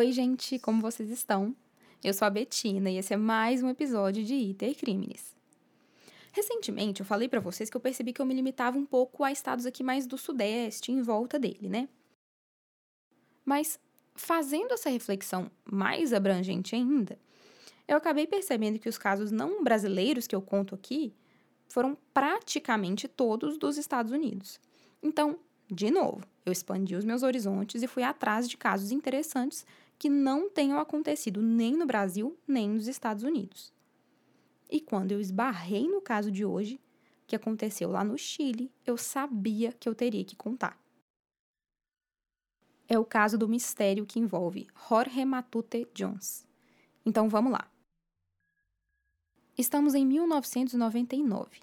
Oi, gente, como vocês estão? Eu sou a Betina e esse é mais um episódio de Iter Crimes. Recentemente eu falei para vocês que eu percebi que eu me limitava um pouco a estados aqui mais do sudeste, em volta dele, né? Mas fazendo essa reflexão mais abrangente ainda, eu acabei percebendo que os casos não brasileiros que eu conto aqui foram praticamente todos dos Estados Unidos. Então, de novo, eu expandi os meus horizontes e fui atrás de casos interessantes que não tenham acontecido nem no Brasil nem nos Estados Unidos. E quando eu esbarrei no caso de hoje, que aconteceu lá no Chile, eu sabia que eu teria que contar. É o caso do mistério que envolve Jorge Matute Jones. Então vamos lá. Estamos em 1999.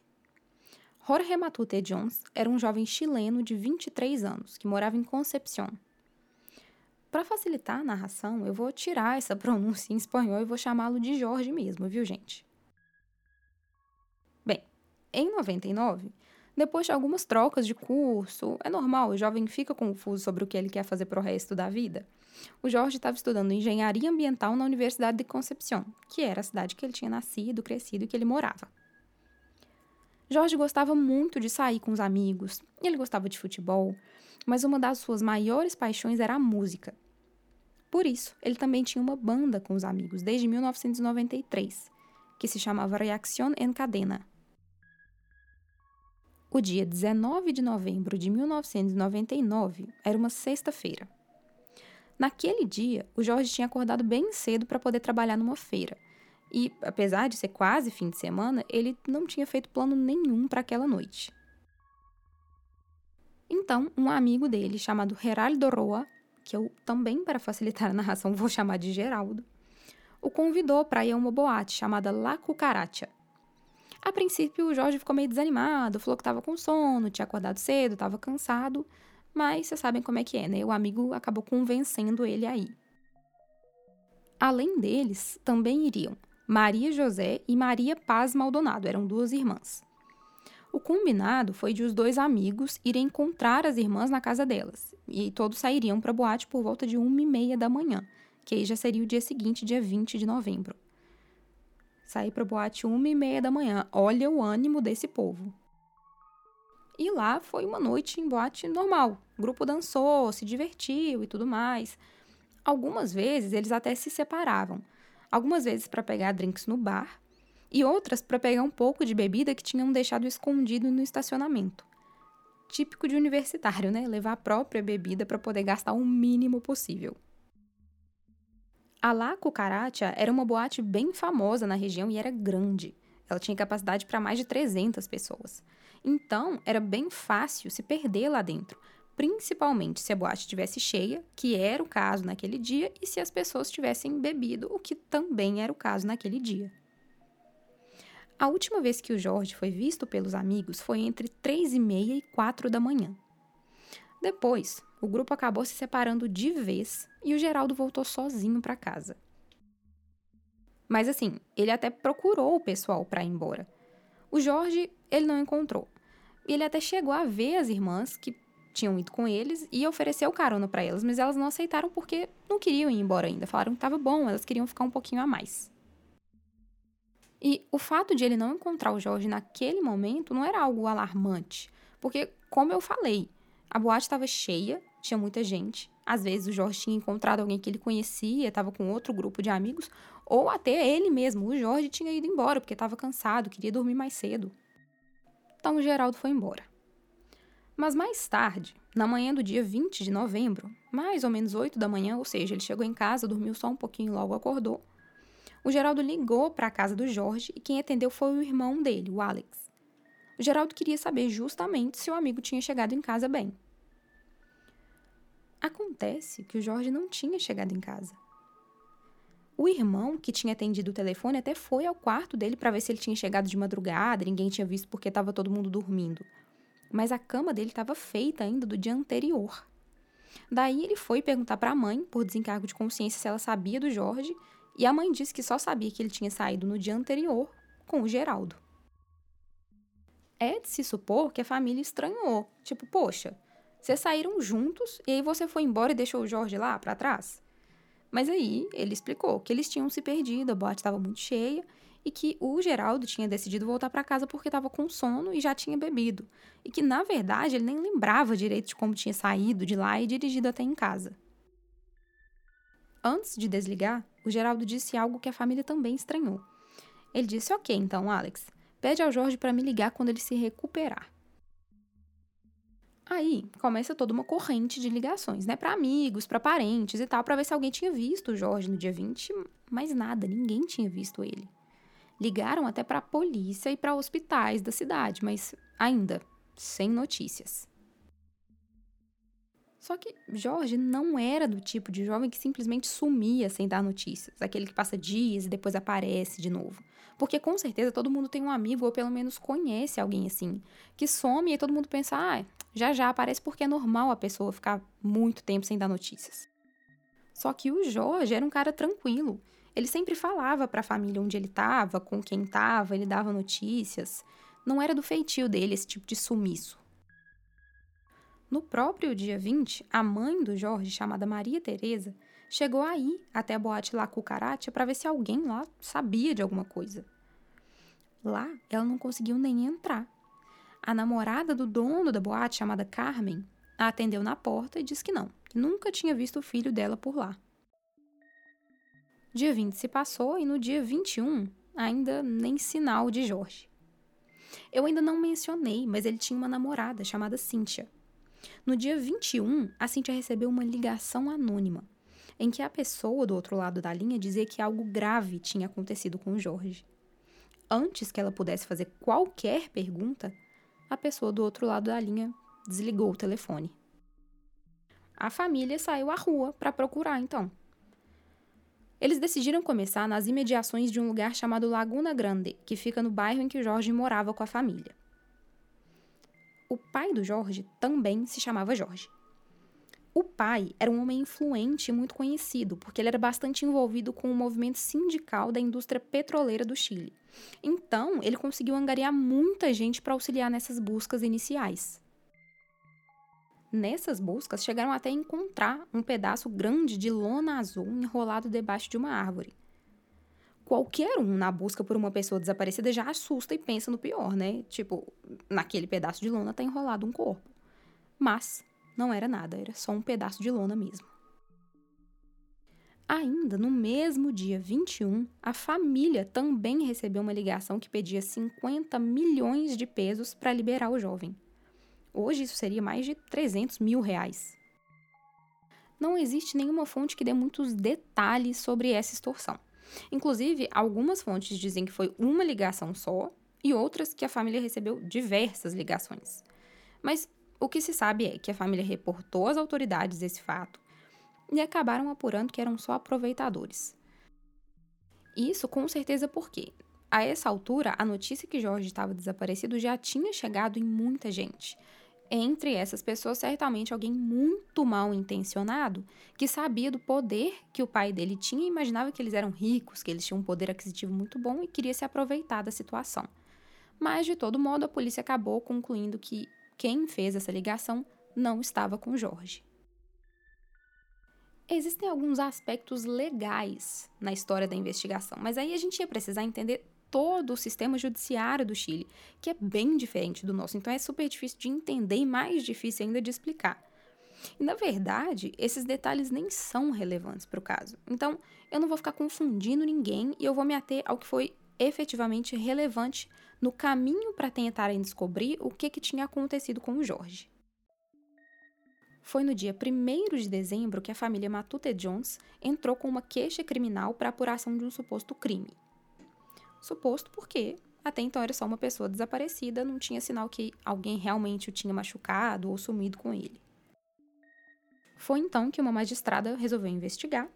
Jorge Matute Jones era um jovem chileno de 23 anos que morava em Concepción. Para facilitar a narração, eu vou tirar essa pronúncia em espanhol e vou chamá-lo de Jorge mesmo, viu, gente? Bem, em 99, depois de algumas trocas de curso, é normal, o jovem fica confuso sobre o que ele quer fazer para o resto da vida o Jorge estava estudando engenharia ambiental na Universidade de Concepción, que era a cidade que ele tinha nascido, crescido e que ele morava. Jorge gostava muito de sair com os amigos, ele gostava de futebol, mas uma das suas maiores paixões era a música. Por isso, ele também tinha uma banda com os amigos desde 1993, que se chamava Reacción en Cadena. O dia 19 de novembro de 1999 era uma sexta-feira. Naquele dia, o Jorge tinha acordado bem cedo para poder trabalhar numa feira. E, apesar de ser quase fim de semana, ele não tinha feito plano nenhum para aquela noite. Então, um amigo dele, chamado Geraldo Roa, que eu também, para facilitar a narração, vou chamar de Geraldo, o convidou para ir a uma boate chamada La Cucaracha. A princípio, o Jorge ficou meio desanimado, falou que estava com sono, tinha acordado cedo, estava cansado, mas vocês sabem como é que é, né? O amigo acabou convencendo ele aí. Além deles, também iriam Maria José e Maria Paz Maldonado, eram duas irmãs. O combinado foi de os dois amigos irem encontrar as irmãs na casa delas, e todos sairiam para a boate por volta de uma e meia da manhã, que aí já seria o dia seguinte, dia 20 de novembro. Sair para a boate uma e meia da manhã, olha o ânimo desse povo. E lá foi uma noite em boate normal. O grupo dançou, se divertiu e tudo mais. Algumas vezes eles até se separavam. Algumas vezes para pegar drinks no bar e outras para pegar um pouco de bebida que tinham deixado escondido no estacionamento. Típico de universitário, né? Levar a própria bebida para poder gastar o mínimo possível. A La Cucaracha era uma boate bem famosa na região e era grande. Ela tinha capacidade para mais de 300 pessoas. Então, era bem fácil se perder lá dentro, principalmente se a boate estivesse cheia, que era o caso naquele dia, e se as pessoas tivessem bebido, o que também era o caso naquele dia. A última vez que o Jorge foi visto pelos amigos foi entre três e meia e quatro da manhã. Depois, o grupo acabou se separando de vez e o Geraldo voltou sozinho para casa. Mas assim, ele até procurou o pessoal para ir embora. O Jorge, ele não encontrou. Ele até chegou a ver as irmãs que tinham ido com eles e ofereceu carona para elas, mas elas não aceitaram porque não queriam ir embora ainda. Falaram que estava bom, elas queriam ficar um pouquinho a mais. E o fato de ele não encontrar o Jorge naquele momento não era algo alarmante, porque, como eu falei, a boate estava cheia, tinha muita gente. Às vezes o Jorge tinha encontrado alguém que ele conhecia, estava com outro grupo de amigos, ou até ele mesmo, o Jorge, tinha ido embora porque estava cansado, queria dormir mais cedo. Então o Geraldo foi embora. Mas mais tarde, na manhã do dia 20 de novembro, mais ou menos 8 da manhã, ou seja, ele chegou em casa, dormiu só um pouquinho e logo acordou. O Geraldo ligou para a casa do Jorge e quem atendeu foi o irmão dele, o Alex. O Geraldo queria saber justamente se o amigo tinha chegado em casa bem. Acontece que o Jorge não tinha chegado em casa. O irmão, que tinha atendido o telefone, até foi ao quarto dele para ver se ele tinha chegado de madrugada, ninguém tinha visto porque estava todo mundo dormindo. Mas a cama dele estava feita ainda do dia anterior. Daí ele foi perguntar para a mãe, por desencargo de consciência, se ela sabia do Jorge, e a mãe disse que só sabia que ele tinha saído no dia anterior com o Geraldo. É de se supor que a família estranhou. Tipo, poxa, vocês saíram juntos e aí você foi embora e deixou o Jorge lá para trás? Mas aí ele explicou que eles tinham se perdido, a boate estava muito cheia e que o Geraldo tinha decidido voltar para casa porque estava com sono e já tinha bebido. E que, na verdade, ele nem lembrava direito de como tinha saído de lá e dirigido até em casa. Antes de desligar, o Geraldo disse algo que a família também estranhou. Ele disse: Ok, então, Alex, pede ao Jorge para me ligar quando ele se recuperar. Aí começa toda uma corrente de ligações, né, para amigos, para parentes e tal, para ver se alguém tinha visto o Jorge no dia 20, mas nada, ninguém tinha visto ele. Ligaram até para a polícia e para hospitais da cidade, mas ainda sem notícias. Só que Jorge não era do tipo de jovem que simplesmente sumia sem dar notícias, aquele que passa dias e depois aparece de novo. Porque com certeza todo mundo tem um amigo ou pelo menos conhece alguém assim, que some e todo mundo pensa, ah, já já aparece porque é normal a pessoa ficar muito tempo sem dar notícias. Só que o Jorge era um cara tranquilo. Ele sempre falava para a família onde ele estava, com quem estava, ele dava notícias. Não era do feitio dele esse tipo de sumiço. No próprio dia 20, a mãe do Jorge, chamada Maria Teresa, chegou aí até a boate La Cucaracha para ver se alguém lá sabia de alguma coisa. Lá, ela não conseguiu nem entrar. A namorada do dono da boate, chamada Carmen, a atendeu na porta e disse que não, que nunca tinha visto o filho dela por lá. Dia 20 se passou e no dia 21, ainda nem sinal de Jorge. Eu ainda não mencionei, mas ele tinha uma namorada chamada Cíntia. No dia 21, a Cintia recebeu uma ligação anônima, em que a pessoa do outro lado da linha dizia que algo grave tinha acontecido com o Jorge. Antes que ela pudesse fazer qualquer pergunta, a pessoa do outro lado da linha desligou o telefone. A família saiu à rua para procurar, então. Eles decidiram começar nas imediações de um lugar chamado Laguna Grande, que fica no bairro em que Jorge morava com a família. O pai do Jorge também se chamava Jorge. O pai era um homem influente e muito conhecido, porque ele era bastante envolvido com o movimento sindical da indústria petroleira do Chile. Então, ele conseguiu angariar muita gente para auxiliar nessas buscas iniciais. Nessas buscas, chegaram até a encontrar um pedaço grande de lona azul enrolado debaixo de uma árvore qualquer um na busca por uma pessoa desaparecida já assusta e pensa no pior, né? Tipo, naquele pedaço de lona tá enrolado um corpo. Mas não era nada, era só um pedaço de lona mesmo. Ainda no mesmo dia 21, a família também recebeu uma ligação que pedia 50 milhões de pesos para liberar o jovem. Hoje isso seria mais de 300 mil reais. Não existe nenhuma fonte que dê muitos detalhes sobre essa extorsão. Inclusive, algumas fontes dizem que foi uma ligação só e outras que a família recebeu diversas ligações. Mas o que se sabe é que a família reportou às autoridades esse fato e acabaram apurando que eram só aproveitadores. Isso com certeza porque, a essa altura, a notícia que Jorge estava desaparecido já tinha chegado em muita gente, entre essas pessoas, certamente alguém muito mal intencionado que sabia do poder que o pai dele tinha e imaginava que eles eram ricos, que eles tinham um poder aquisitivo muito bom e queria se aproveitar da situação. Mas, de todo modo, a polícia acabou concluindo que quem fez essa ligação não estava com Jorge. Existem alguns aspectos legais na história da investigação, mas aí a gente ia precisar entender todo o sistema judiciário do Chile, que é bem diferente do nosso, então é super difícil de entender e mais difícil ainda de explicar. E na verdade, esses detalhes nem são relevantes para o caso. Então, eu não vou ficar confundindo ninguém e eu vou me ater ao que foi efetivamente relevante no caminho para tentarem descobrir o que, que tinha acontecido com o Jorge. Foi no dia 1 de dezembro que a família Matute Jones entrou com uma queixa criminal para apuração de um suposto crime. Suposto porque até então era só uma pessoa desaparecida, não tinha sinal que alguém realmente o tinha machucado ou sumido com ele. Foi então que uma magistrada resolveu investigar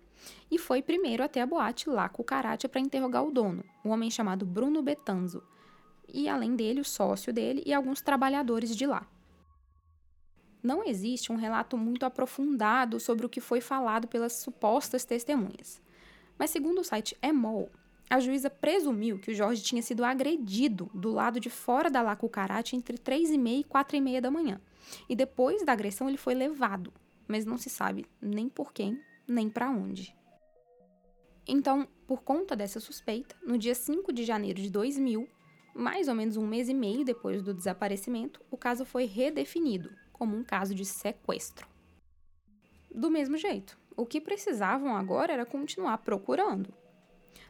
e foi primeiro até a boate La Cucaracha para interrogar o dono, um homem chamado Bruno Betanzo, e além dele, o sócio dele e alguns trabalhadores de lá. Não existe um relato muito aprofundado sobre o que foi falado pelas supostas testemunhas. Mas segundo o site Emol, a juíza presumiu que o Jorge tinha sido agredido do lado de fora da La Cucaracha entre 3 e meia e 4 e meia da manhã. E depois da agressão ele foi levado, mas não se sabe nem por quem, nem para onde. Então, por conta dessa suspeita, no dia 5 de janeiro de 2000, mais ou menos um mês e meio depois do desaparecimento, o caso foi redefinido como um caso de sequestro. Do mesmo jeito, o que precisavam agora era continuar procurando.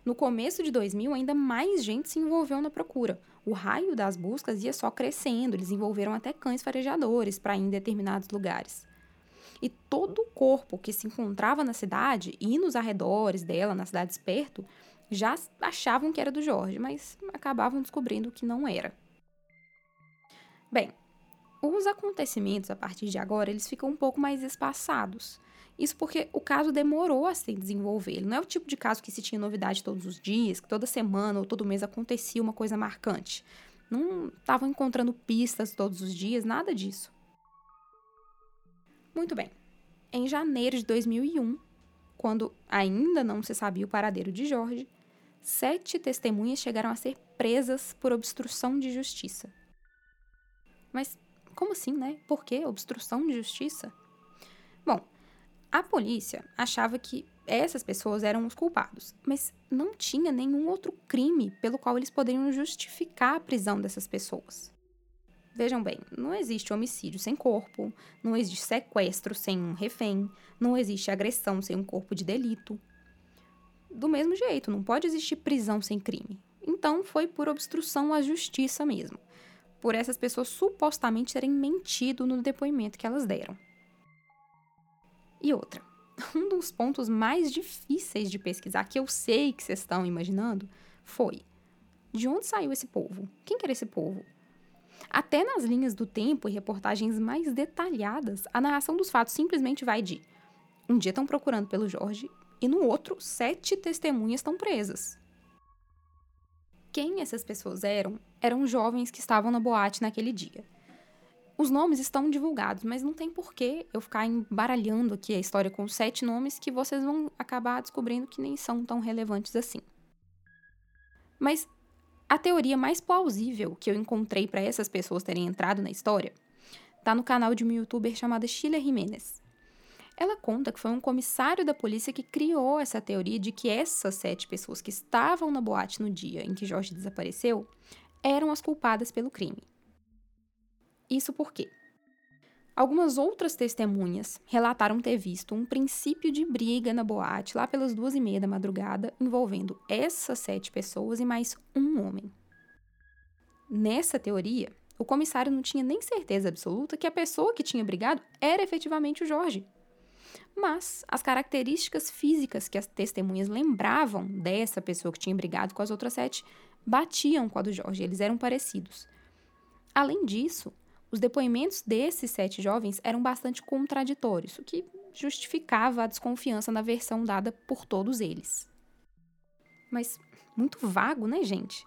No começo de 2000, ainda mais gente se envolveu na procura. O raio das buscas ia só crescendo, eles envolveram até cães farejadores para ir em determinados lugares. E todo o corpo que se encontrava na cidade e nos arredores dela, nas cidades perto, já achavam que era do Jorge, mas acabavam descobrindo que não era. Bem, os acontecimentos a partir de agora, eles ficam um pouco mais espaçados. Isso porque o caso demorou a se desenvolver. Ele não é o tipo de caso que se tinha novidade todos os dias, que toda semana ou todo mês acontecia uma coisa marcante. Não estavam encontrando pistas todos os dias, nada disso. Muito bem. Em janeiro de 2001, quando ainda não se sabia o paradeiro de Jorge, sete testemunhas chegaram a ser presas por obstrução de justiça. Mas como assim, né? Por que obstrução de justiça? Bom, a polícia achava que essas pessoas eram os culpados, mas não tinha nenhum outro crime pelo qual eles poderiam justificar a prisão dessas pessoas. Vejam bem, não existe homicídio sem corpo, não existe sequestro sem um refém, não existe agressão sem um corpo de delito. Do mesmo jeito, não pode existir prisão sem crime. Então foi por obstrução à justiça mesmo por essas pessoas supostamente terem mentido no depoimento que elas deram. E outra, um dos pontos mais difíceis de pesquisar, que eu sei que vocês estão imaginando, foi: de onde saiu esse povo? Quem era esse povo? Até nas linhas do tempo e reportagens mais detalhadas, a narração dos fatos simplesmente vai de: um dia estão procurando pelo Jorge e no outro, sete testemunhas estão presas. Quem essas pessoas eram eram jovens que estavam na boate naquele dia. Os nomes estão divulgados, mas não tem porquê eu ficar embaralhando aqui a história com sete nomes que vocês vão acabar descobrindo que nem são tão relevantes assim. Mas a teoria mais plausível que eu encontrei para essas pessoas terem entrado na história está no canal de uma youtuber chamada Sheila Jimenez. Ela conta que foi um comissário da polícia que criou essa teoria de que essas sete pessoas que estavam na boate no dia em que Jorge desapareceu eram as culpadas pelo crime. Isso porque algumas outras testemunhas relataram ter visto um princípio de briga na boate lá pelas duas e meia da madrugada envolvendo essas sete pessoas e mais um homem. Nessa teoria, o comissário não tinha nem certeza absoluta que a pessoa que tinha brigado era efetivamente o Jorge. Mas as características físicas que as testemunhas lembravam dessa pessoa que tinha brigado com as outras sete batiam com a do Jorge, eles eram parecidos. Além disso, os depoimentos desses sete jovens eram bastante contraditórios, o que justificava a desconfiança na versão dada por todos eles. Mas muito vago, né, gente?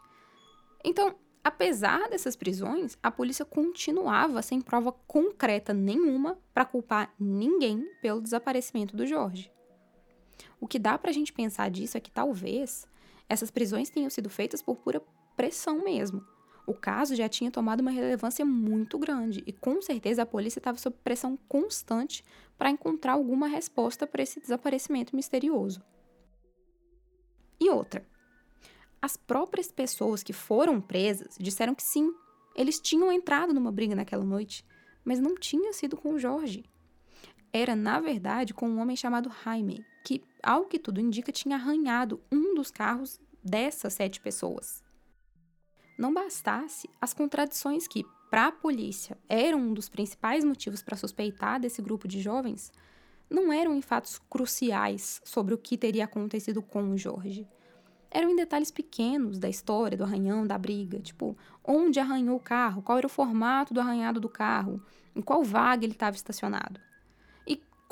Então, apesar dessas prisões, a polícia continuava sem prova concreta nenhuma para culpar ninguém pelo desaparecimento do Jorge. O que dá para a gente pensar disso é que talvez essas prisões tenham sido feitas por pura pressão mesmo. O caso já tinha tomado uma relevância muito grande e com certeza a polícia estava sob pressão constante para encontrar alguma resposta para esse desaparecimento misterioso. E outra, as próprias pessoas que foram presas disseram que sim, eles tinham entrado numa briga naquela noite, mas não tinha sido com o Jorge. Era, na verdade, com um homem chamado Jaime, que, ao que tudo indica, tinha arranhado um dos carros dessas sete pessoas. Não bastasse as contradições que, para a polícia, eram um dos principais motivos para suspeitar desse grupo de jovens, não eram em fatos cruciais sobre o que teria acontecido com o Jorge. Eram em detalhes pequenos da história do arranhão, da briga, tipo, onde arranhou o carro, qual era o formato do arranhado do carro, em qual vaga ele estava estacionado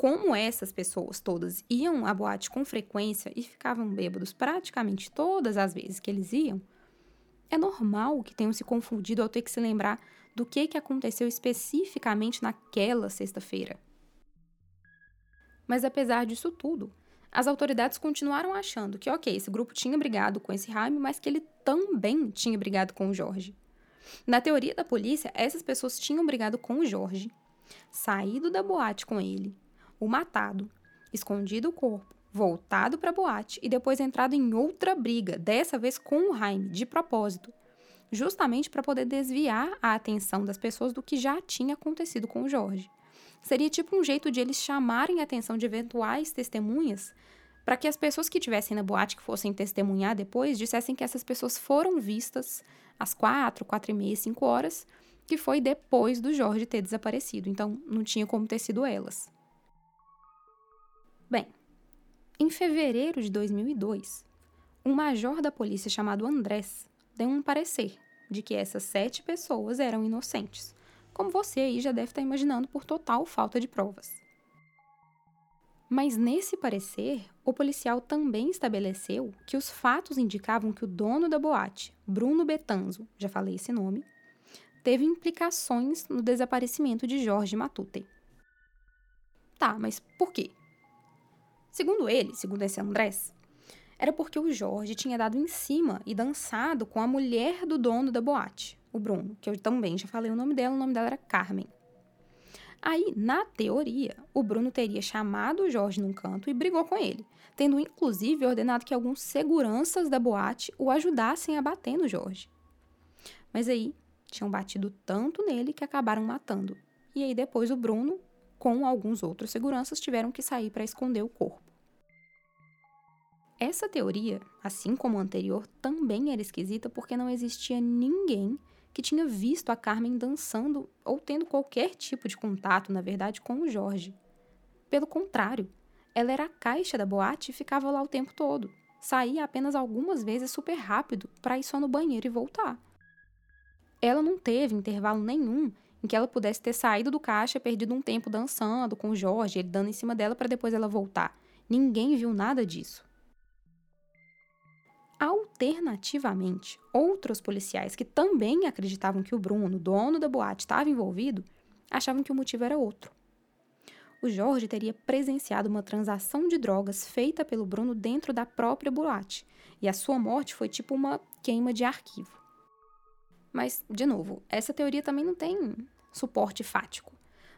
como essas pessoas todas iam à boate com frequência e ficavam bêbados praticamente todas as vezes que eles iam, é normal que tenham se confundido ao ter que se lembrar do que, que aconteceu especificamente naquela sexta-feira. Mas apesar disso tudo, as autoridades continuaram achando que, ok, esse grupo tinha brigado com esse Jaime, mas que ele também tinha brigado com o Jorge. Na teoria da polícia, essas pessoas tinham brigado com o Jorge, saído da boate com ele, o matado, escondido o corpo voltado para a boate e depois entrado em outra briga, dessa vez com o Jaime, de propósito, justamente para poder desviar a atenção das pessoas do que já tinha acontecido com o Jorge. Seria tipo um jeito de eles chamarem a atenção de eventuais testemunhas para que as pessoas que estivessem na boate que fossem testemunhar depois dissessem que essas pessoas foram vistas às quatro, quatro e meia, cinco horas, que foi depois do Jorge ter desaparecido. Então, não tinha como ter sido elas. Bem, em fevereiro de 2002, um major da polícia chamado Andrés deu um parecer de que essas sete pessoas eram inocentes, como você aí já deve estar imaginando por total falta de provas. Mas nesse parecer, o policial também estabeleceu que os fatos indicavam que o dono da boate, Bruno Betanzo, já falei esse nome, teve implicações no desaparecimento de Jorge Matute. Tá, mas por quê? Segundo ele, segundo esse Andrés, era porque o Jorge tinha dado em cima e dançado com a mulher do dono da boate, o Bruno, que eu também já falei o nome dela, o nome dela era Carmen. Aí, na teoria, o Bruno teria chamado o Jorge num canto e brigou com ele, tendo inclusive ordenado que alguns seguranças da boate o ajudassem a bater no Jorge. Mas aí, tinham batido tanto nele que acabaram matando. E aí depois o Bruno, com alguns outros seguranças, tiveram que sair para esconder o corpo. Essa teoria, assim como a anterior, também era esquisita porque não existia ninguém que tinha visto a Carmen dançando ou tendo qualquer tipo de contato, na verdade, com o Jorge. Pelo contrário, ela era a caixa da boate e ficava lá o tempo todo. Saía apenas algumas vezes super rápido para ir só no banheiro e voltar. Ela não teve intervalo nenhum em que ela pudesse ter saído do caixa, perdido um tempo dançando com o Jorge, ele dando em cima dela para depois ela voltar. Ninguém viu nada disso. Alternativamente, outros policiais que também acreditavam que o Bruno, dono da boate, estava envolvido, achavam que o motivo era outro. O Jorge teria presenciado uma transação de drogas feita pelo Bruno dentro da própria boate, e a sua morte foi tipo uma queima de arquivo. Mas, de novo, essa teoria também não tem suporte fático.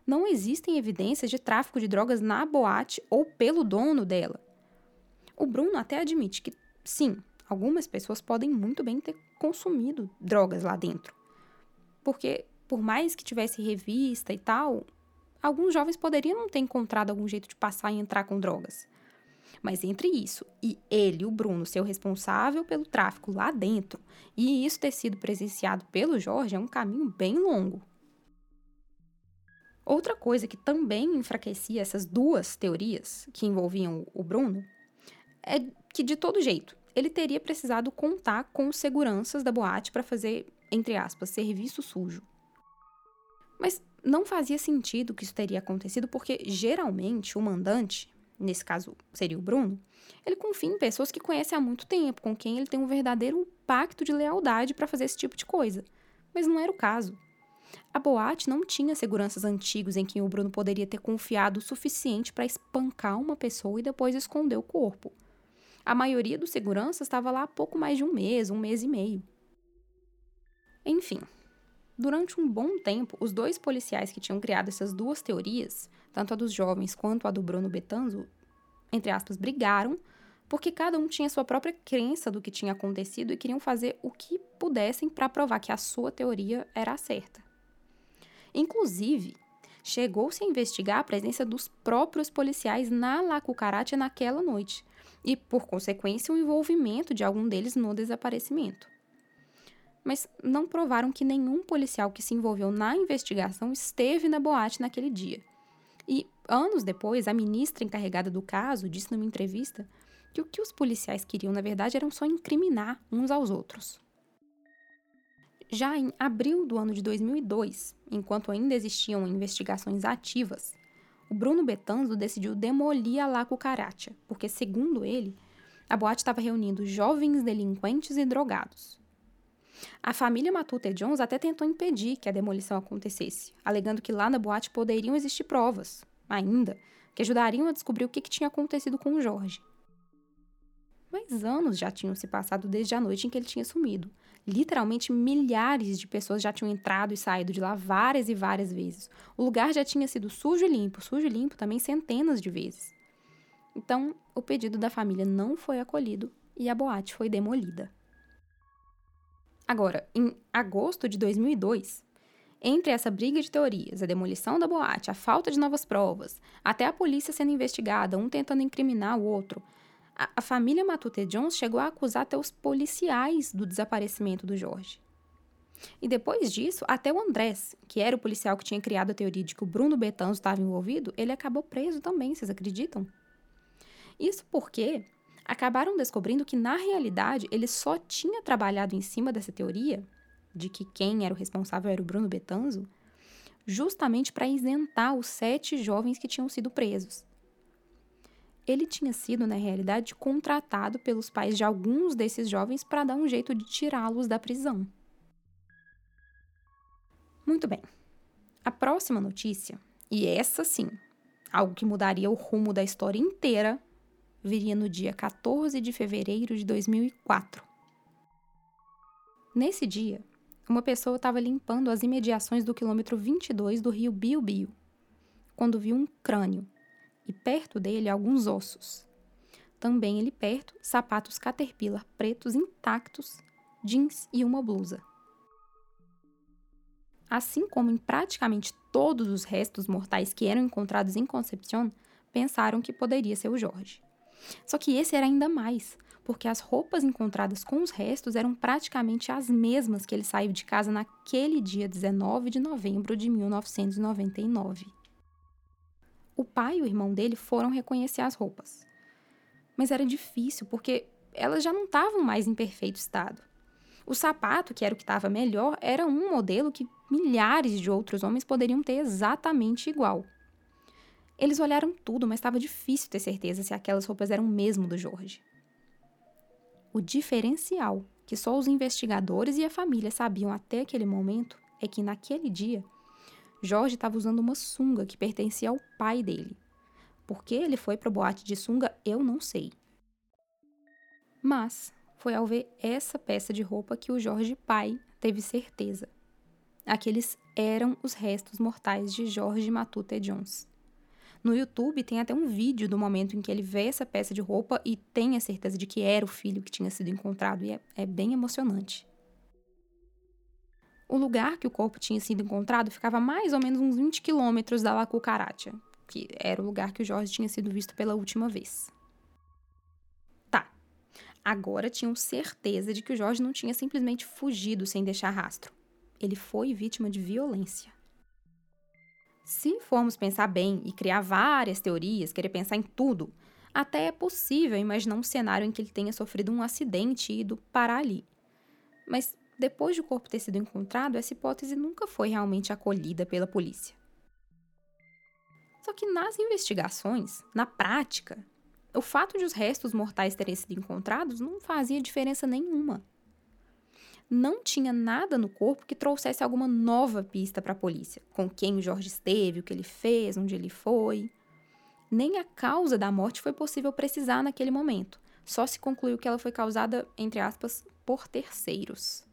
Não existem evidências de tráfico de drogas na boate ou pelo dono dela. O Bruno até admite que, sim, algumas pessoas podem muito bem ter consumido drogas lá dentro. Porque, por mais que tivesse revista e tal, alguns jovens poderiam não ter encontrado algum jeito de passar e entrar com drogas. Mas entre isso e ele, o Bruno, ser o responsável pelo tráfico lá dentro e isso ter sido presenciado pelo Jorge é um caminho bem longo. Outra coisa que também enfraquecia essas duas teorias que envolviam o Bruno é que, de todo jeito, ele teria precisado contar com seguranças da boate para fazer, entre aspas, serviço sujo. Mas não fazia sentido que isso teria acontecido porque geralmente o mandante, nesse caso seria o Bruno, ele confia em pessoas que conhece há muito tempo, com quem ele tem um verdadeiro pacto de lealdade para fazer esse tipo de coisa. Mas não era o caso. A boate não tinha seguranças antigos em quem o Bruno poderia ter confiado o suficiente para espancar uma pessoa e depois esconder o corpo. A maioria dos seguranças estava lá há pouco mais de um mês, um mês e meio. Enfim, durante um bom tempo, os dois policiais que tinham criado essas duas teorias, tanto a dos jovens quanto a do Bruno Betanzo, entre aspas, brigaram, porque cada um tinha sua própria crença do que tinha acontecido e queriam fazer o que pudessem para provar que a sua teoria era a certa. Inclusive, chegou-se a investigar a presença dos próprios policiais na La Cucaracha naquela noite, e, por consequência, o envolvimento de algum deles no desaparecimento. Mas não provaram que nenhum policial que se envolveu na investigação esteve na boate naquele dia. E, anos depois, a ministra encarregada do caso disse numa entrevista que o que os policiais queriam, na verdade, era só incriminar uns aos outros. Já em abril do ano de 2002, enquanto ainda existiam investigações ativas, o Bruno Betanzo decidiu demolir a La Cucaracha, porque, segundo ele, a boate estava reunindo jovens delinquentes e drogados. A família Matute Jones até tentou impedir que a demolição acontecesse, alegando que lá na boate poderiam existir provas, ainda, que ajudariam a descobrir o que, que tinha acontecido com o Jorge. Mas anos já tinham se passado desde a noite em que ele tinha sumido, Literalmente milhares de pessoas já tinham entrado e saído de lá várias e várias vezes. O lugar já tinha sido sujo e limpo, sujo e limpo também centenas de vezes. Então, o pedido da família não foi acolhido e a boate foi demolida. Agora, em agosto de 2002, entre essa briga de teorias, a demolição da boate, a falta de novas provas, até a polícia sendo investigada, um tentando incriminar o outro, a, a família Matute Jones chegou a acusar até os policiais do desaparecimento do Jorge. E depois disso, até o Andrés, que era o policial que tinha criado a teoria de que o Bruno Betanzo estava envolvido, ele acabou preso também, vocês acreditam? Isso porque acabaram descobrindo que, na realidade, ele só tinha trabalhado em cima dessa teoria de que quem era o responsável era o Bruno Betanzo, justamente para isentar os sete jovens que tinham sido presos. Ele tinha sido, na realidade, contratado pelos pais de alguns desses jovens para dar um jeito de tirá-los da prisão. Muito bem. A próxima notícia, e essa sim, algo que mudaria o rumo da história inteira, viria no dia 14 de fevereiro de 2004. Nesse dia, uma pessoa estava limpando as imediações do quilômetro 22 do rio Biobio, quando viu um crânio e perto dele alguns ossos. Também ele perto, sapatos caterpillar pretos intactos, jeans e uma blusa. Assim como em praticamente todos os restos mortais que eram encontrados em Concepción, pensaram que poderia ser o Jorge. Só que esse era ainda mais, porque as roupas encontradas com os restos eram praticamente as mesmas que ele saiu de casa naquele dia 19 de novembro de 1999. O pai e o irmão dele foram reconhecer as roupas. Mas era difícil, porque elas já não estavam mais em perfeito estado. O sapato, que era o que estava melhor, era um modelo que milhares de outros homens poderiam ter exatamente igual. Eles olharam tudo, mas estava difícil ter certeza se aquelas roupas eram mesmo do Jorge. O diferencial que só os investigadores e a família sabiam até aquele momento é que naquele dia Jorge estava usando uma sunga que pertencia ao pai dele. Por que ele foi para o boate de sunga, eu não sei. Mas foi ao ver essa peça de roupa que o Jorge pai teve certeza. Aqueles eram os restos mortais de Jorge Matute Jones. No YouTube tem até um vídeo do momento em que ele vê essa peça de roupa e tem a certeza de que era o filho que tinha sido encontrado, e é, é bem emocionante. O lugar que o corpo tinha sido encontrado ficava mais ou menos uns 20 quilômetros da La Cucaracha, que era o lugar que o Jorge tinha sido visto pela última vez. Tá. Agora tinham certeza de que o Jorge não tinha simplesmente fugido sem deixar rastro. Ele foi vítima de violência. Se formos pensar bem e criar várias teorias, querer pensar em tudo, até é possível imaginar um cenário em que ele tenha sofrido um acidente e ido parar ali. Mas depois de o corpo ter sido encontrado, essa hipótese nunca foi realmente acolhida pela polícia. Só que nas investigações, na prática, o fato de os restos mortais terem sido encontrados não fazia diferença nenhuma não tinha nada no corpo que trouxesse alguma nova pista para a polícia, com quem o Jorge esteve, o que ele fez, onde ele foi. Nem a causa da morte foi possível precisar naquele momento. Só se concluiu que ela foi causada, entre aspas, por terceiros.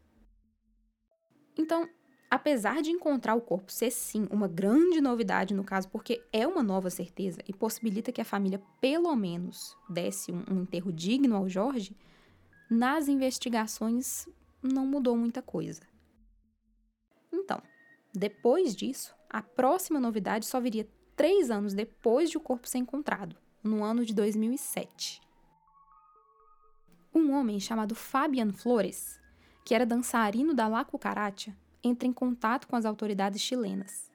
Então, apesar de encontrar o corpo ser sim uma grande novidade no caso, porque é uma nova certeza e possibilita que a família pelo menos desse um, um enterro digno ao Jorge, nas investigações não mudou muita coisa. Então, depois disso, a próxima novidade só viria três anos depois de o corpo ser encontrado, no ano de 2007. Um homem chamado Fabian Flores, que era dançarino da La Cucaracha, entra em contato com as autoridades chilenas.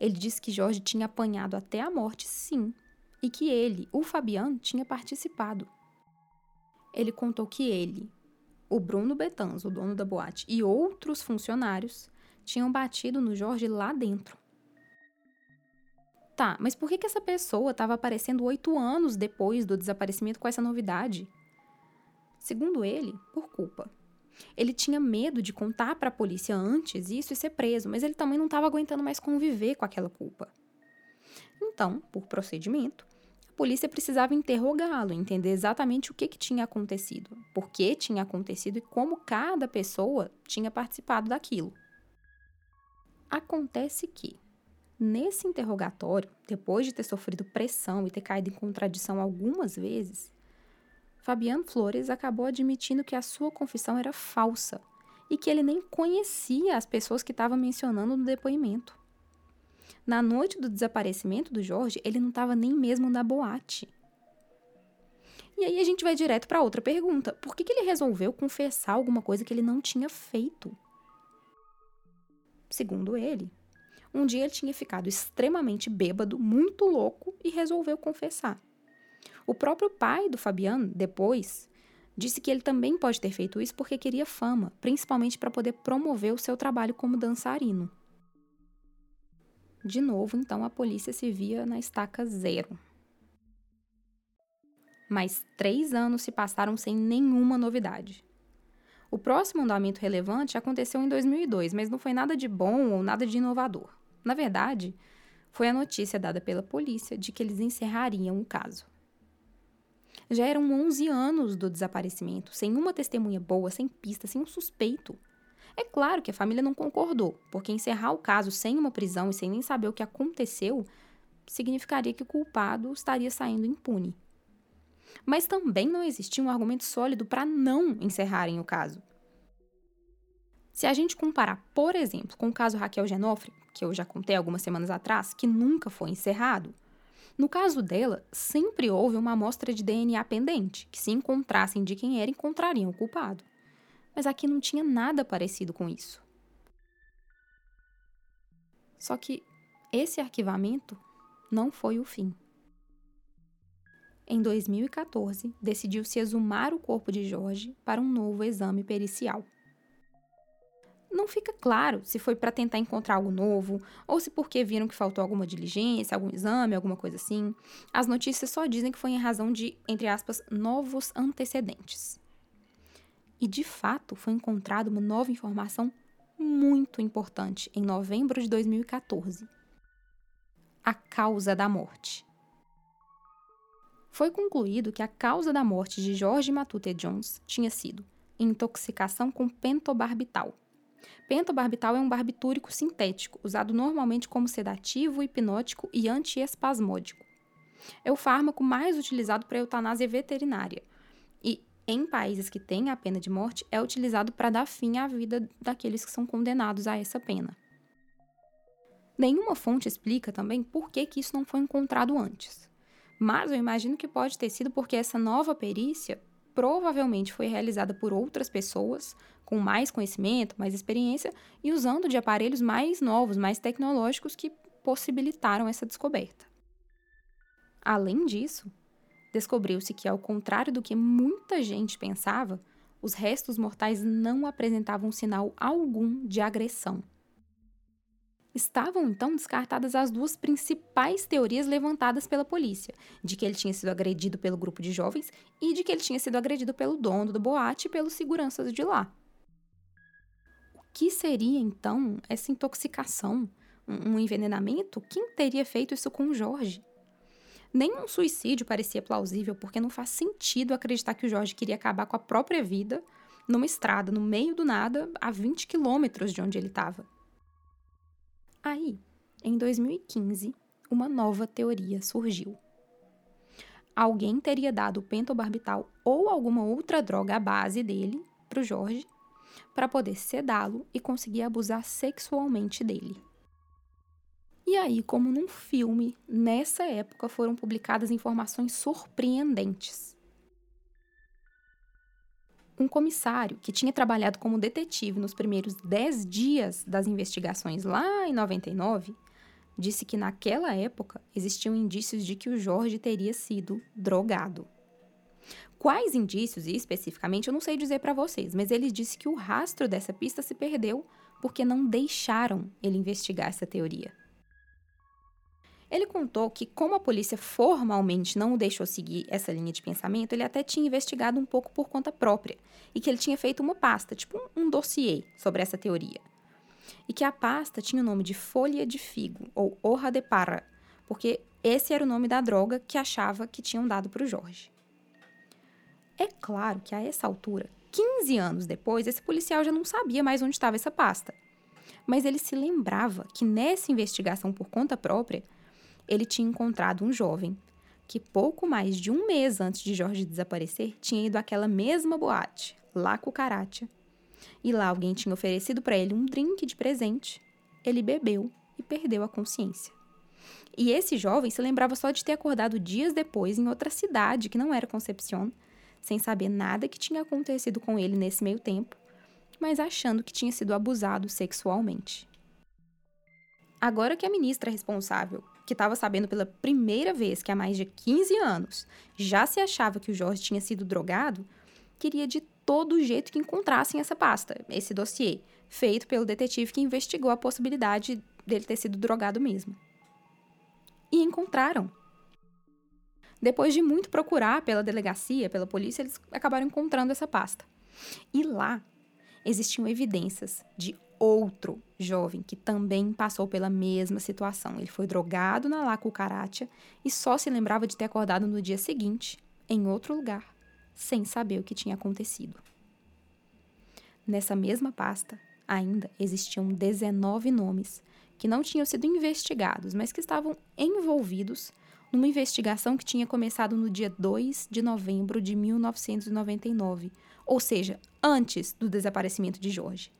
Ele disse que Jorge tinha apanhado até a morte, sim, e que ele, o Fabian, tinha participado. Ele contou que ele, o Bruno Betanzo, o dono da boate, e outros funcionários tinham batido no Jorge lá dentro. Tá, mas por que, que essa pessoa estava aparecendo oito anos depois do desaparecimento com essa novidade? Segundo ele, por culpa. Ele tinha medo de contar para a polícia antes isso e ser preso, mas ele também não estava aguentando mais conviver com aquela culpa. Então, por procedimento, a polícia precisava interrogá-lo, entender exatamente o que, que tinha acontecido, por que tinha acontecido e como cada pessoa tinha participado daquilo. Acontece que, Nesse interrogatório, depois de ter sofrido pressão e ter caído em contradição algumas vezes, Fabiano Flores acabou admitindo que a sua confissão era falsa e que ele nem conhecia as pessoas que estavam mencionando no depoimento. Na noite do desaparecimento do Jorge, ele não estava nem mesmo na boate. E aí a gente vai direto para outra pergunta: por que, que ele resolveu confessar alguma coisa que ele não tinha feito? Segundo ele, um dia ele tinha ficado extremamente bêbado, muito louco e resolveu confessar. O próprio pai do Fabiano, depois, disse que ele também pode ter feito isso porque queria fama, principalmente para poder promover o seu trabalho como dançarino. De novo, então, a polícia se via na estaca zero. Mas três anos se passaram sem nenhuma novidade. O próximo andamento relevante aconteceu em 2002, mas não foi nada de bom ou nada de inovador. Na verdade, foi a notícia dada pela polícia de que eles encerrariam o caso. Já eram 11 anos do desaparecimento, sem uma testemunha boa, sem pista, sem um suspeito. É claro que a família não concordou, porque encerrar o caso sem uma prisão e sem nem saber o que aconteceu significaria que o culpado estaria saindo impune. Mas também não existia um argumento sólido para não encerrarem o caso. Se a gente comparar, por exemplo, com o caso Raquel Genofre, que eu já contei algumas semanas atrás, que nunca foi encerrado, no caso dela, sempre houve uma amostra de DNA pendente, que se encontrassem de quem era, encontrariam o culpado. Mas aqui não tinha nada parecido com isso. Só que esse arquivamento não foi o fim. Em 2014, decidiu-se exumar o corpo de Jorge para um novo exame pericial não fica claro se foi para tentar encontrar algo novo ou se porque viram que faltou alguma diligência, algum exame, alguma coisa assim. As notícias só dizem que foi em razão de, entre aspas, novos antecedentes. E de fato foi encontrada uma nova informação muito importante em novembro de 2014. A causa da morte. Foi concluído que a causa da morte de Jorge Matute Jones tinha sido intoxicação com pentobarbital, Pentobarbital é um barbitúrico sintético, usado normalmente como sedativo, hipnótico e antiespasmódico. É o fármaco mais utilizado para eutanásia veterinária e, em países que têm a pena de morte, é utilizado para dar fim à vida daqueles que são condenados a essa pena. Nenhuma fonte explica também por que, que isso não foi encontrado antes. Mas eu imagino que pode ter sido porque essa nova perícia provavelmente foi realizada por outras pessoas com mais conhecimento, mais experiência e usando de aparelhos mais novos, mais tecnológicos que possibilitaram essa descoberta. Além disso, descobriu-se que, ao contrário do que muita gente pensava, os restos mortais não apresentavam sinal algum de agressão. Estavam então descartadas as duas principais teorias levantadas pela polícia: de que ele tinha sido agredido pelo grupo de jovens e de que ele tinha sido agredido pelo dono do boate e pelos seguranças de lá. O que seria então essa intoxicação? Um envenenamento? Quem teria feito isso com o Jorge? Nenhum suicídio parecia plausível, porque não faz sentido acreditar que o Jorge queria acabar com a própria vida numa estrada, no meio do nada, a 20 quilômetros de onde ele estava. Aí, em 2015, uma nova teoria surgiu. Alguém teria dado pentobarbital ou alguma outra droga à base dele para o Jorge para poder sedá-lo e conseguir abusar sexualmente dele. E aí, como num filme, nessa época foram publicadas informações surpreendentes um comissário que tinha trabalhado como detetive nos primeiros 10 dias das investigações lá em 99 disse que naquela época existiam indícios de que o Jorge teria sido drogado. Quais indícios, e especificamente, eu não sei dizer para vocês, mas ele disse que o rastro dessa pista se perdeu porque não deixaram ele investigar essa teoria. Ele contou que, como a polícia formalmente não o deixou seguir essa linha de pensamento, ele até tinha investigado um pouco por conta própria e que ele tinha feito uma pasta, tipo um, um dossiê, sobre essa teoria. E que a pasta tinha o nome de folha de figo, ou hoja de parra, porque esse era o nome da droga que achava que tinham dado para o Jorge. É claro que a essa altura, 15 anos depois, esse policial já não sabia mais onde estava essa pasta. Mas ele se lembrava que nessa investigação por conta própria, ele tinha encontrado um jovem que pouco mais de um mês antes de Jorge desaparecer tinha ido àquela mesma boate, lá com Karatia. E lá alguém tinha oferecido para ele um drink de presente. Ele bebeu e perdeu a consciência. E esse jovem se lembrava só de ter acordado dias depois em outra cidade que não era Concepción, sem saber nada que tinha acontecido com ele nesse meio tempo, mas achando que tinha sido abusado sexualmente. Agora que a ministra responsável, que estava sabendo pela primeira vez que há mais de 15 anos já se achava que o Jorge tinha sido drogado, queria de todo jeito que encontrassem essa pasta, esse dossiê, feito pelo detetive que investigou a possibilidade dele ter sido drogado mesmo e encontraram. Depois de muito procurar pela delegacia, pela polícia, eles acabaram encontrando essa pasta. E lá existiam evidências de outro jovem que também passou pela mesma situação. Ele foi drogado na La Cucaracha e só se lembrava de ter acordado no dia seguinte, em outro lugar, sem saber o que tinha acontecido. Nessa mesma pasta, ainda existiam 19 nomes que não tinham sido investigados, mas que estavam envolvidos numa investigação que tinha começado no dia 2 de novembro de 1999, ou seja, antes do desaparecimento de Jorge.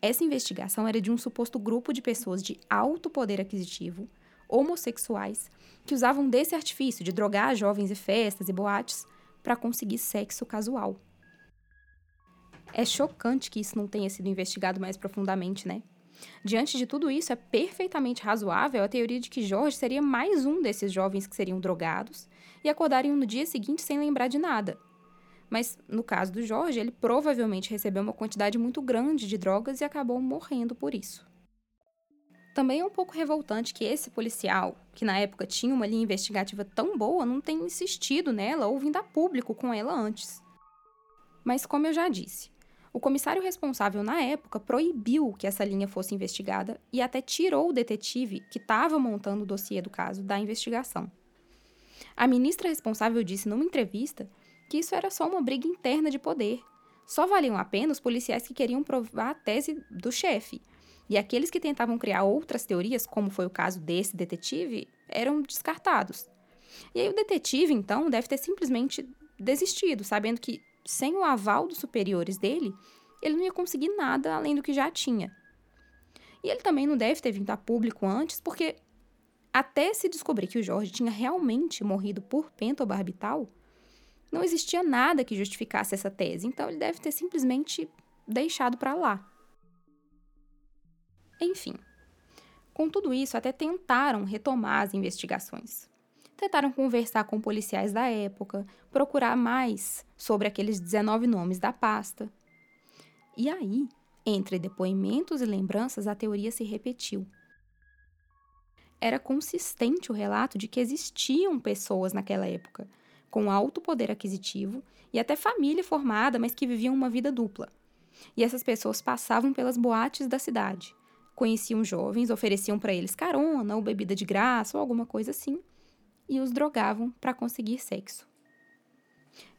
Essa investigação era de um suposto grupo de pessoas de alto poder aquisitivo, homossexuais, que usavam desse artifício de drogar jovens em festas e boates para conseguir sexo casual. É chocante que isso não tenha sido investigado mais profundamente, né? Diante de tudo isso, é perfeitamente razoável a teoria de que Jorge seria mais um desses jovens que seriam drogados e acordariam no dia seguinte sem lembrar de nada. Mas, no caso do Jorge, ele provavelmente recebeu uma quantidade muito grande de drogas e acabou morrendo por isso. Também é um pouco revoltante que esse policial, que na época tinha uma linha investigativa tão boa, não tenha insistido nela ou vindo a público com ela antes. Mas, como eu já disse, o comissário responsável na época proibiu que essa linha fosse investigada e até tirou o detetive que estava montando o dossiê do caso da investigação. A ministra responsável disse numa entrevista que isso era só uma briga interna de poder. Só valiam a pena os policiais que queriam provar a tese do chefe. E aqueles que tentavam criar outras teorias, como foi o caso desse detetive, eram descartados. E aí o detetive, então, deve ter simplesmente desistido, sabendo que sem o aval dos superiores dele, ele não ia conseguir nada além do que já tinha. E ele também não deve ter vindo a público antes, porque até se descobrir que o Jorge tinha realmente morrido por pentobarbital, não existia nada que justificasse essa tese, então ele deve ter simplesmente deixado para lá. Enfim, com tudo isso, até tentaram retomar as investigações tentaram conversar com policiais da época, procurar mais sobre aqueles 19 nomes da pasta. E aí, entre depoimentos e lembranças, a teoria se repetiu. Era consistente o relato de que existiam pessoas naquela época, com alto poder aquisitivo e até família formada, mas que viviam uma vida dupla. E essas pessoas passavam pelas boates da cidade, conheciam jovens, ofereciam para eles carona ou bebida de graça ou alguma coisa assim, e os drogavam para conseguir sexo.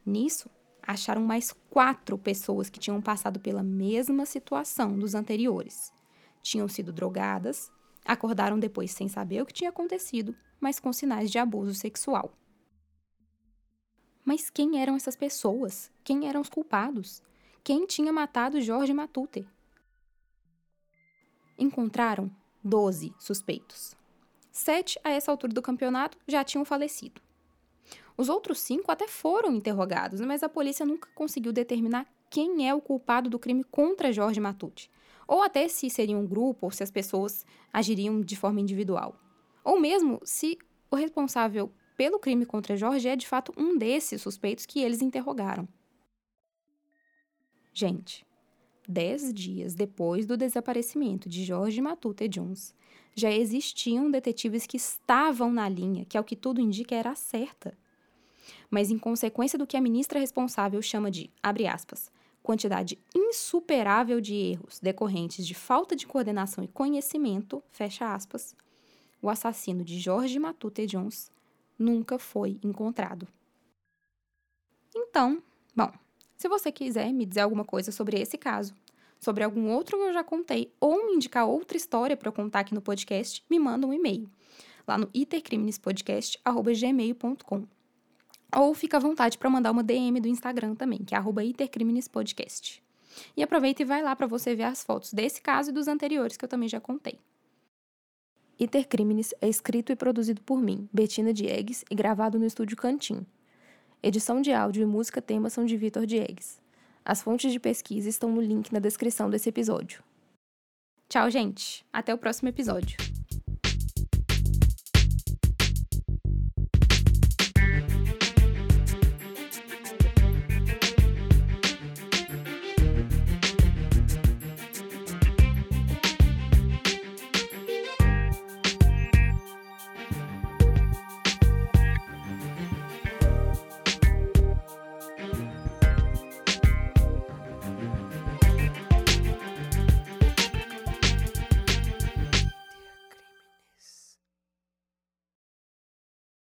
Nisso, acharam mais quatro pessoas que tinham passado pela mesma situação dos anteriores. Tinham sido drogadas, acordaram depois sem saber o que tinha acontecido, mas com sinais de abuso sexual. Mas quem eram essas pessoas? Quem eram os culpados? Quem tinha matado Jorge Matute? Encontraram 12 suspeitos. Sete, a essa altura do campeonato, já tinham falecido. Os outros cinco até foram interrogados, mas a polícia nunca conseguiu determinar quem é o culpado do crime contra Jorge Matute, ou até se seria um grupo ou se as pessoas agiriam de forma individual. Ou mesmo se o responsável pelo crime contra Jorge é de fato um desses suspeitos que eles interrogaram. Gente, dez dias depois do desaparecimento de Jorge Matute Jones, já existiam detetives que estavam na linha, que ao que tudo indica era certa. Mas em consequência do que a ministra responsável chama de, abre aspas, quantidade insuperável de erros decorrentes de falta de coordenação e conhecimento, fecha aspas, o assassino de Jorge Matute Jones nunca foi encontrado. Então, bom, se você quiser me dizer alguma coisa sobre esse caso, sobre algum outro que eu já contei ou me indicar outra história para eu contar aqui no podcast, me manda um e-mail lá no itercriminespodcast@gmail.com. Ou fica à vontade para mandar uma DM do Instagram também, que é @itercriminespodcast. E aproveita e vai lá para você ver as fotos desse caso e dos anteriores que eu também já contei. Intercrimes é escrito e produzido por mim, Bettina Diegues, e gravado no estúdio Cantim. Edição de áudio e música tema são de Vitor Diegues. As fontes de pesquisa estão no link na descrição desse episódio. Tchau, gente. Até o próximo episódio.